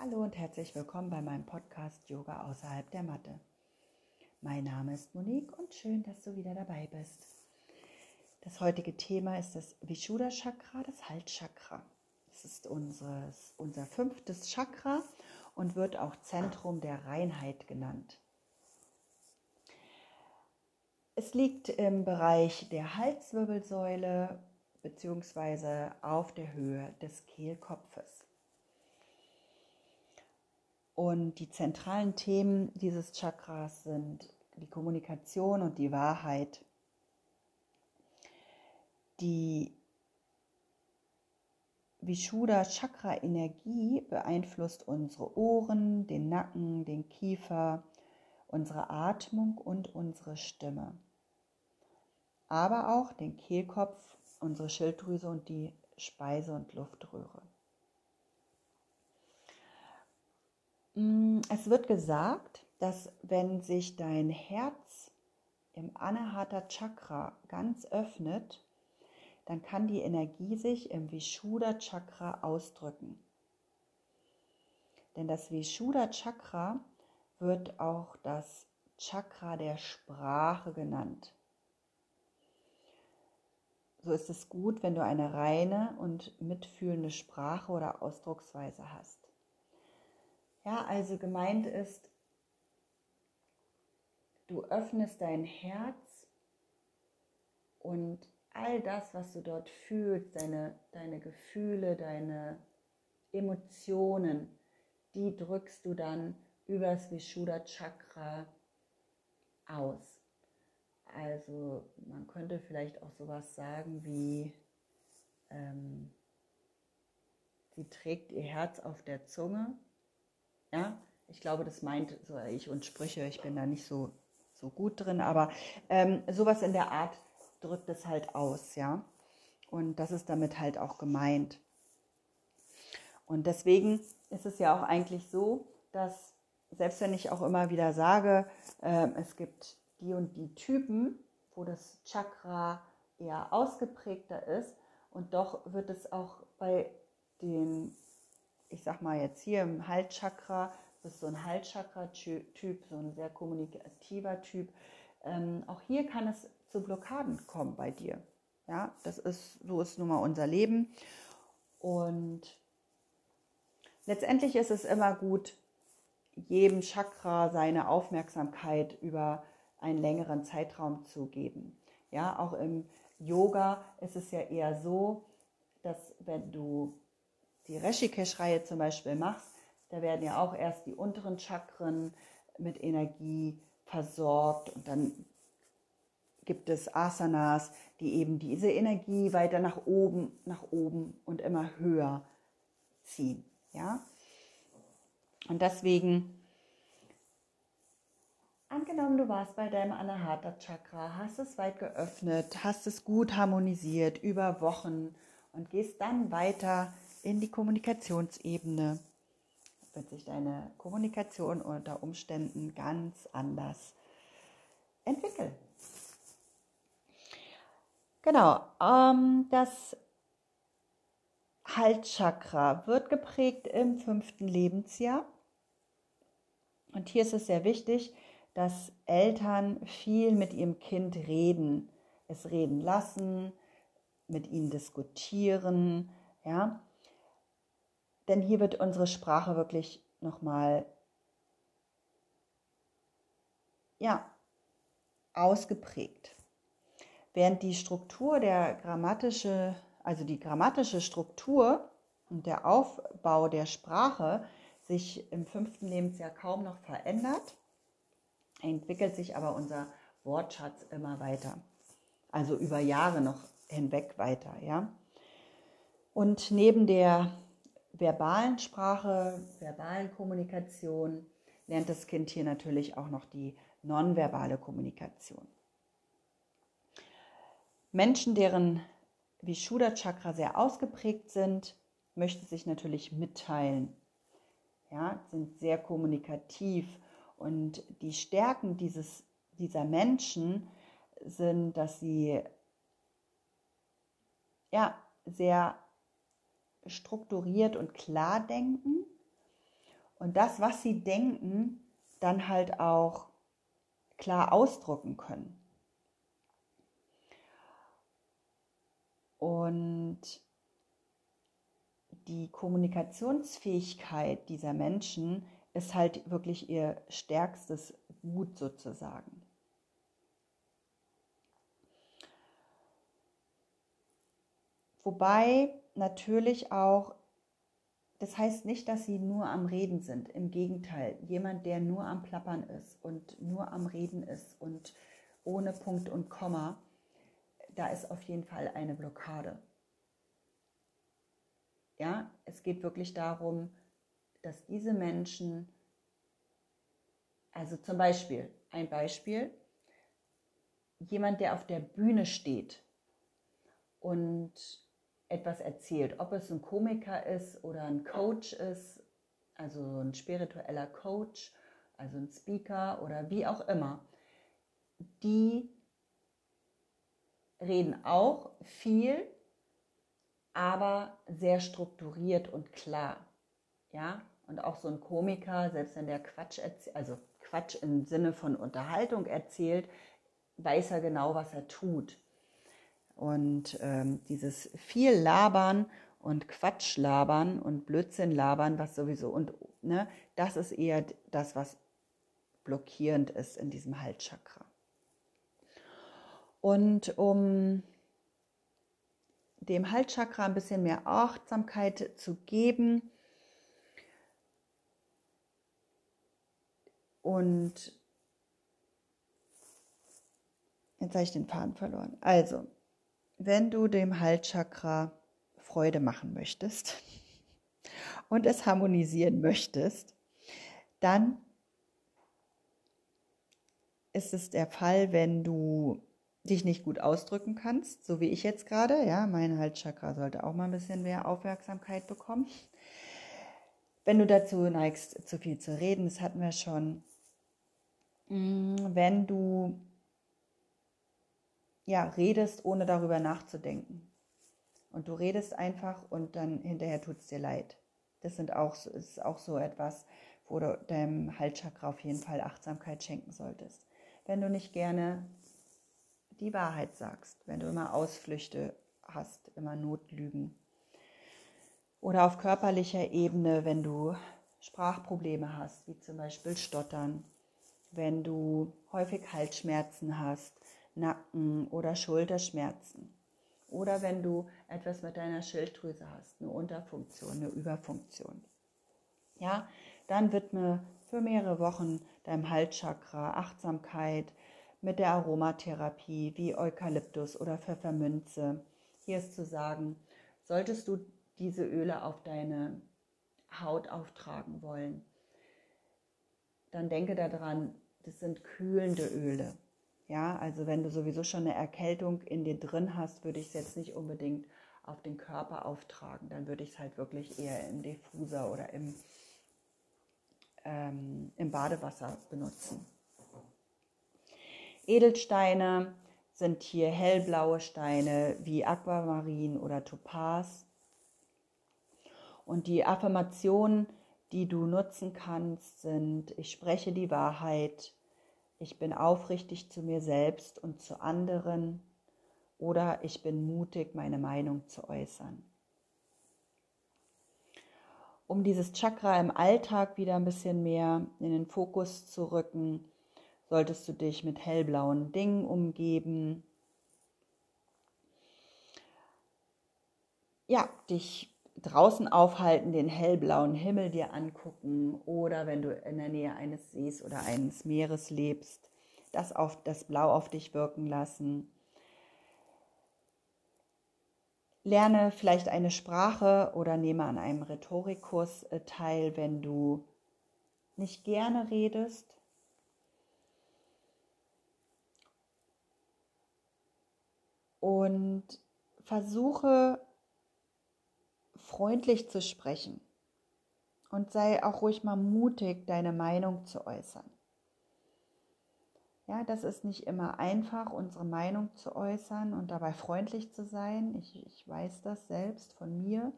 Hallo und herzlich willkommen bei meinem Podcast Yoga außerhalb der Matte. Mein Name ist Monique und schön, dass du wieder dabei bist. Das heutige Thema ist das Vishuddha Chakra, das Halschakra. Es ist unseres, unser fünftes Chakra und wird auch Zentrum der Reinheit genannt. Es liegt im Bereich der Halswirbelsäule bzw. auf der Höhe des Kehlkopfes. Und die zentralen Themen dieses Chakras sind die Kommunikation und die Wahrheit. Die Vishuddha Chakra Energie beeinflusst unsere Ohren, den Nacken, den Kiefer, unsere Atmung und unsere Stimme. Aber auch den Kehlkopf, unsere Schilddrüse und die Speise- und Luftröhre. Es wird gesagt, dass wenn sich dein Herz im Anahata Chakra ganz öffnet, dann kann die Energie sich im Vishuddha Chakra ausdrücken. Denn das Vishuddha Chakra wird auch das Chakra der Sprache genannt. So ist es gut, wenn du eine reine und mitfühlende Sprache oder Ausdrucksweise hast. Ja, also gemeint ist, du öffnest dein Herz und all das, was du dort fühlst, deine, deine Gefühle, deine Emotionen, die drückst du dann übers Vishuddha Chakra aus. Also man könnte vielleicht auch sowas sagen wie, ähm, sie trägt ihr Herz auf der Zunge ja, ich glaube, das meint so ich und Sprüche, ich bin da nicht so, so gut drin, aber ähm, sowas in der Art drückt es halt aus, ja. Und das ist damit halt auch gemeint. Und deswegen ist es ja auch eigentlich so, dass selbst wenn ich auch immer wieder sage, äh, es gibt die und die Typen, wo das Chakra eher ausgeprägter ist, und doch wird es auch bei den ich sag mal jetzt hier im Halschakra, bist so ein Halschakra-Typ, so ein sehr kommunikativer Typ. Ähm, auch hier kann es zu Blockaden kommen bei dir. Ja, das ist, so ist nun mal unser Leben. Und letztendlich ist es immer gut, jedem Chakra seine Aufmerksamkeit über einen längeren Zeitraum zu geben. Ja, auch im Yoga ist es ja eher so, dass wenn du die Rishikesh-Reihe zum Beispiel machst, da werden ja auch erst die unteren Chakren mit Energie versorgt und dann gibt es Asanas, die eben diese Energie weiter nach oben, nach oben und immer höher ziehen. Ja? Und deswegen, angenommen, du warst bei deinem Anahata Chakra, hast es weit geöffnet, hast es gut harmonisiert über Wochen und gehst dann weiter in die Kommunikationsebene wird sich deine Kommunikation unter Umständen ganz anders entwickeln. Genau, ähm, das Halschakra wird geprägt im fünften Lebensjahr. Und hier ist es sehr wichtig, dass Eltern viel mit ihrem Kind reden, es reden lassen, mit ihnen diskutieren, ja, denn hier wird unsere Sprache wirklich nochmal ja, ausgeprägt. Während die Struktur der grammatische, also die grammatische Struktur und der Aufbau der Sprache sich im fünften Lebensjahr kaum noch verändert, entwickelt sich aber unser Wortschatz immer weiter. Also über Jahre noch hinweg weiter, ja. Und neben der verbalen Sprache, verbalen Kommunikation lernt das Kind hier natürlich auch noch die nonverbale Kommunikation. Menschen, deren Vishuddha Chakra sehr ausgeprägt sind, möchten sich natürlich mitteilen, ja, sind sehr kommunikativ und die Stärken dieses, dieser Menschen sind, dass sie ja, sehr strukturiert und klar denken und das, was sie denken, dann halt auch klar ausdrücken können. Und die Kommunikationsfähigkeit dieser Menschen ist halt wirklich ihr stärkstes Gut sozusagen. Wobei natürlich auch, das heißt nicht, dass sie nur am Reden sind. Im Gegenteil, jemand, der nur am Plappern ist und nur am Reden ist und ohne Punkt und Komma, da ist auf jeden Fall eine Blockade. Ja, es geht wirklich darum, dass diese Menschen, also zum Beispiel, ein Beispiel, jemand, der auf der Bühne steht und etwas erzählt, ob es ein Komiker ist oder ein Coach ist, also ein spiritueller Coach, also ein Speaker oder wie auch immer, die reden auch viel, aber sehr strukturiert und klar. Ja, und auch so ein Komiker, selbst wenn der Quatsch erzählt, also Quatsch im Sinne von Unterhaltung erzählt, weiß er genau, was er tut. Und ähm, dieses viel Labern und Quatsch labern und Blödsinn labern, was sowieso, und ne, das ist eher das, was blockierend ist in diesem Halschakra. Und um dem Halschakra ein bisschen mehr Achtsamkeit zu geben und jetzt habe ich den Faden verloren. Also, wenn du dem Halschakra Freude machen möchtest und es harmonisieren möchtest, dann ist es der Fall, wenn du dich nicht gut ausdrücken kannst, so wie ich jetzt gerade. Ja, mein Halschakra sollte auch mal ein bisschen mehr Aufmerksamkeit bekommen. Wenn du dazu neigst, zu viel zu reden, das hatten wir schon. Mm, wenn du ja redest, ohne darüber nachzudenken. Und du redest einfach und dann hinterher tut es dir leid. Das sind auch, ist auch so etwas, wo du deinem Halschakra auf jeden Fall Achtsamkeit schenken solltest. Wenn du nicht gerne die Wahrheit sagst, wenn du immer Ausflüchte hast, immer Notlügen. Oder auf körperlicher Ebene, wenn du Sprachprobleme hast, wie zum Beispiel Stottern, wenn du häufig Halsschmerzen hast, Nacken- oder Schulterschmerzen. Oder wenn du etwas mit deiner Schilddrüse hast, eine Unterfunktion, eine Überfunktion. Ja, dann widme für mehrere Wochen deinem Halschakra Achtsamkeit, mit der Aromatherapie wie Eukalyptus oder Pfefferminze. Hier ist zu sagen, solltest du diese Öle auf deine Haut auftragen wollen, dann denke daran, das sind kühlende Öle. Ja, also wenn du sowieso schon eine Erkältung in dir drin hast, würde ich es jetzt nicht unbedingt auf den Körper auftragen. Dann würde ich es halt wirklich eher im Diffuser oder im, ähm, im Badewasser benutzen. Edelsteine sind hier hellblaue Steine wie Aquamarin oder Topaz. Und die Affirmationen, die du nutzen kannst, sind, ich spreche die Wahrheit, ich bin aufrichtig zu mir selbst und zu anderen oder ich bin mutig, meine Meinung zu äußern. Um dieses Chakra im Alltag wieder ein bisschen mehr in den Fokus zu rücken, solltest du dich mit hellblauen Dingen umgeben. Ja, dich draußen aufhalten, den hellblauen Himmel dir angucken oder wenn du in der Nähe eines Sees oder eines Meeres lebst, das, auf, das Blau auf dich wirken lassen. Lerne vielleicht eine Sprache oder nehme an einem Rhetorikkurs äh, teil, wenn du nicht gerne redest und versuche freundlich zu sprechen und sei auch ruhig mal mutig, deine Meinung zu äußern. Ja, das ist nicht immer einfach, unsere Meinung zu äußern und dabei freundlich zu sein. Ich, ich weiß das selbst von mir.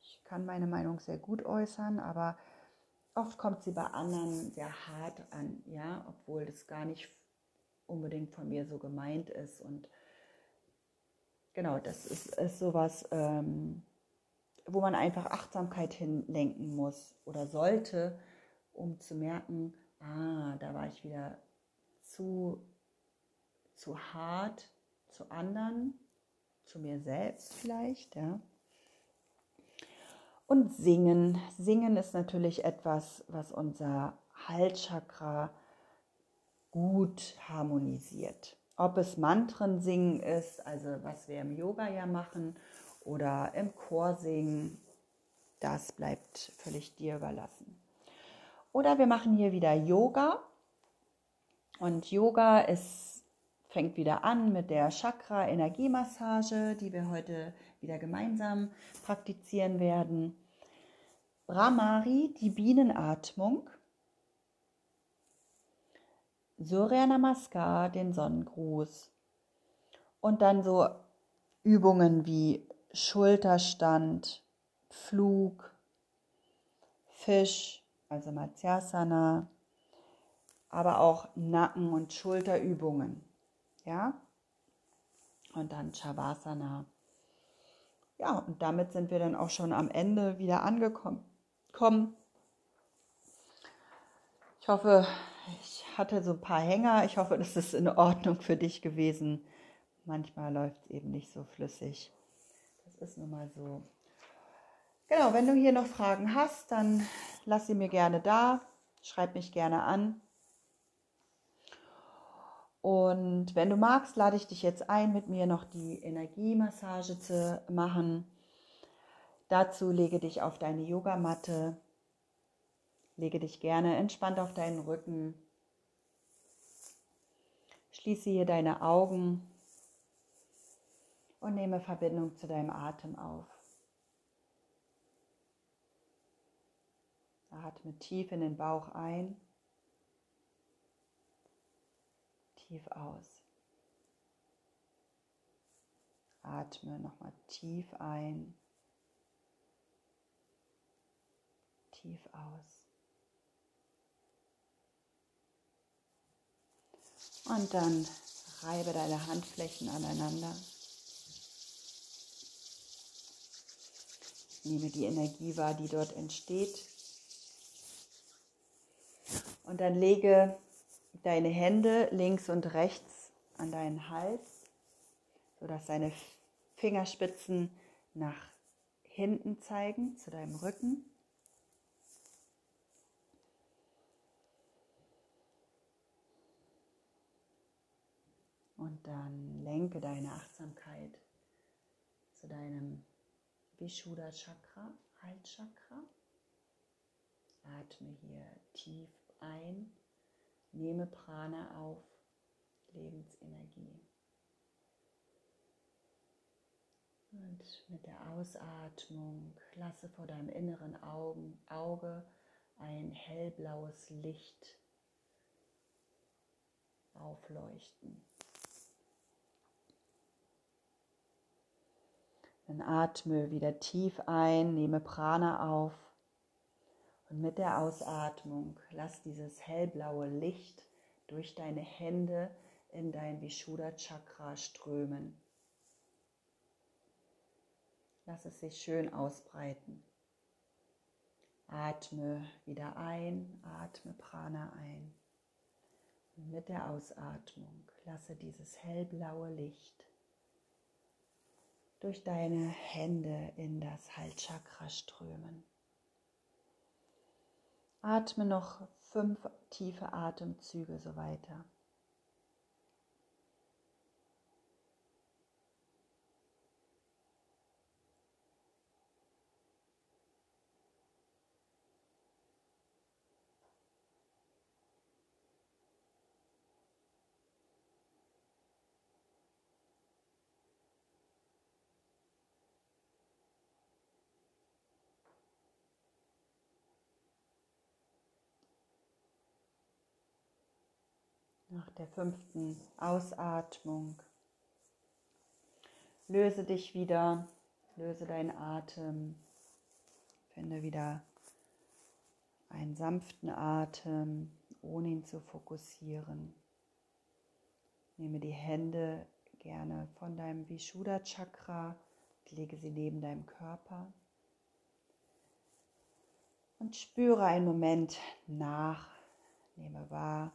Ich kann meine Meinung sehr gut äußern, aber oft kommt sie bei anderen sehr hart an, ja, obwohl das gar nicht unbedingt von mir so gemeint ist. Und genau, das ist, ist sowas, ähm, wo man einfach Achtsamkeit hinlenken muss oder sollte, um zu merken, ah, da war ich wieder zu, zu hart zu anderen, zu mir selbst vielleicht, ja. Und singen. Singen ist natürlich etwas, was unser Halschakra gut harmonisiert. Ob es Mantren singen ist, also was wir im Yoga ja machen, oder im Chor singen, das bleibt völlig dir überlassen. Oder wir machen hier wieder Yoga. Und Yoga ist, fängt wieder an mit der Chakra-Energiemassage, die wir heute wieder gemeinsam praktizieren werden. Brahmari, die Bienenatmung. Surya Namaskar, den Sonnengruß. Und dann so Übungen wie Schulterstand, Flug, Fisch, also Matsyasana, aber auch Nacken- und Schulterübungen. Ja? Und dann Shavasana. Ja, und damit sind wir dann auch schon am Ende wieder angekommen. Ich hoffe, ich hatte so ein paar Hänger. Ich hoffe, das ist in Ordnung für dich gewesen. Manchmal läuft es eben nicht so flüssig. Ist nun mal so. Genau, wenn du hier noch Fragen hast, dann lass sie mir gerne da. Schreib mich gerne an. Und wenn du magst, lade ich dich jetzt ein, mit mir noch die Energiemassage zu machen. Dazu lege dich auf deine Yogamatte, lege dich gerne entspannt auf deinen Rücken, schließe hier deine Augen und nehme Verbindung zu deinem Atem auf. Atme tief in den Bauch ein tief aus. Atme nochmal tief ein, tief aus. Und dann reibe deine Handflächen aneinander. Nehme die Energie wahr, die dort entsteht. Und dann lege deine Hände links und rechts an deinen Hals, sodass deine Fingerspitzen nach hinten zeigen, zu deinem Rücken. Und dann lenke deine Achtsamkeit zu deinem Vishuddha Chakra, Halschakra. Atme hier tief ein Nehme Prana auf, Lebensenergie. Und mit der Ausatmung lasse vor deinem inneren Augen, Auge ein hellblaues Licht aufleuchten. Dann atme wieder tief ein, nehme Prana auf und mit der Ausatmung lass dieses hellblaue Licht durch deine Hände in dein Vishuddha Chakra strömen. Lass es sich schön ausbreiten. Atme wieder ein, atme Prana ein. Und mit der Ausatmung lasse dieses hellblaue Licht durch deine Hände in das Halschakra strömen. Atme noch fünf tiefe Atemzüge so weiter. Nach der fünften Ausatmung. Löse dich wieder, löse deinen Atem, finde wieder einen sanften Atem, ohne ihn zu fokussieren. Nehme die Hände gerne von deinem Vishuddha Chakra, lege sie neben deinem Körper. Und spüre einen Moment nach, nehme wahr,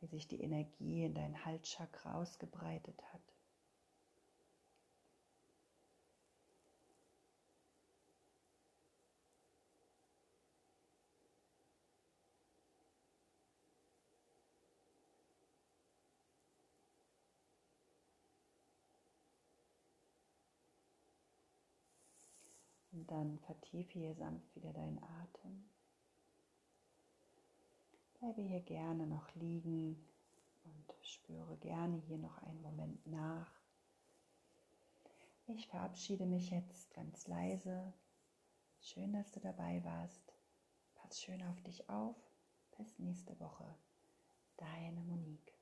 wie sich die Energie in dein Halschakra ausgebreitet hat. Und dann vertiefe hier sanft wieder deinen Atem. Bleibe hier gerne noch liegen und spüre gerne hier noch einen Moment nach. Ich verabschiede mich jetzt ganz leise. Schön, dass du dabei warst. Pass schön auf dich auf. Bis nächste Woche. Deine Monika.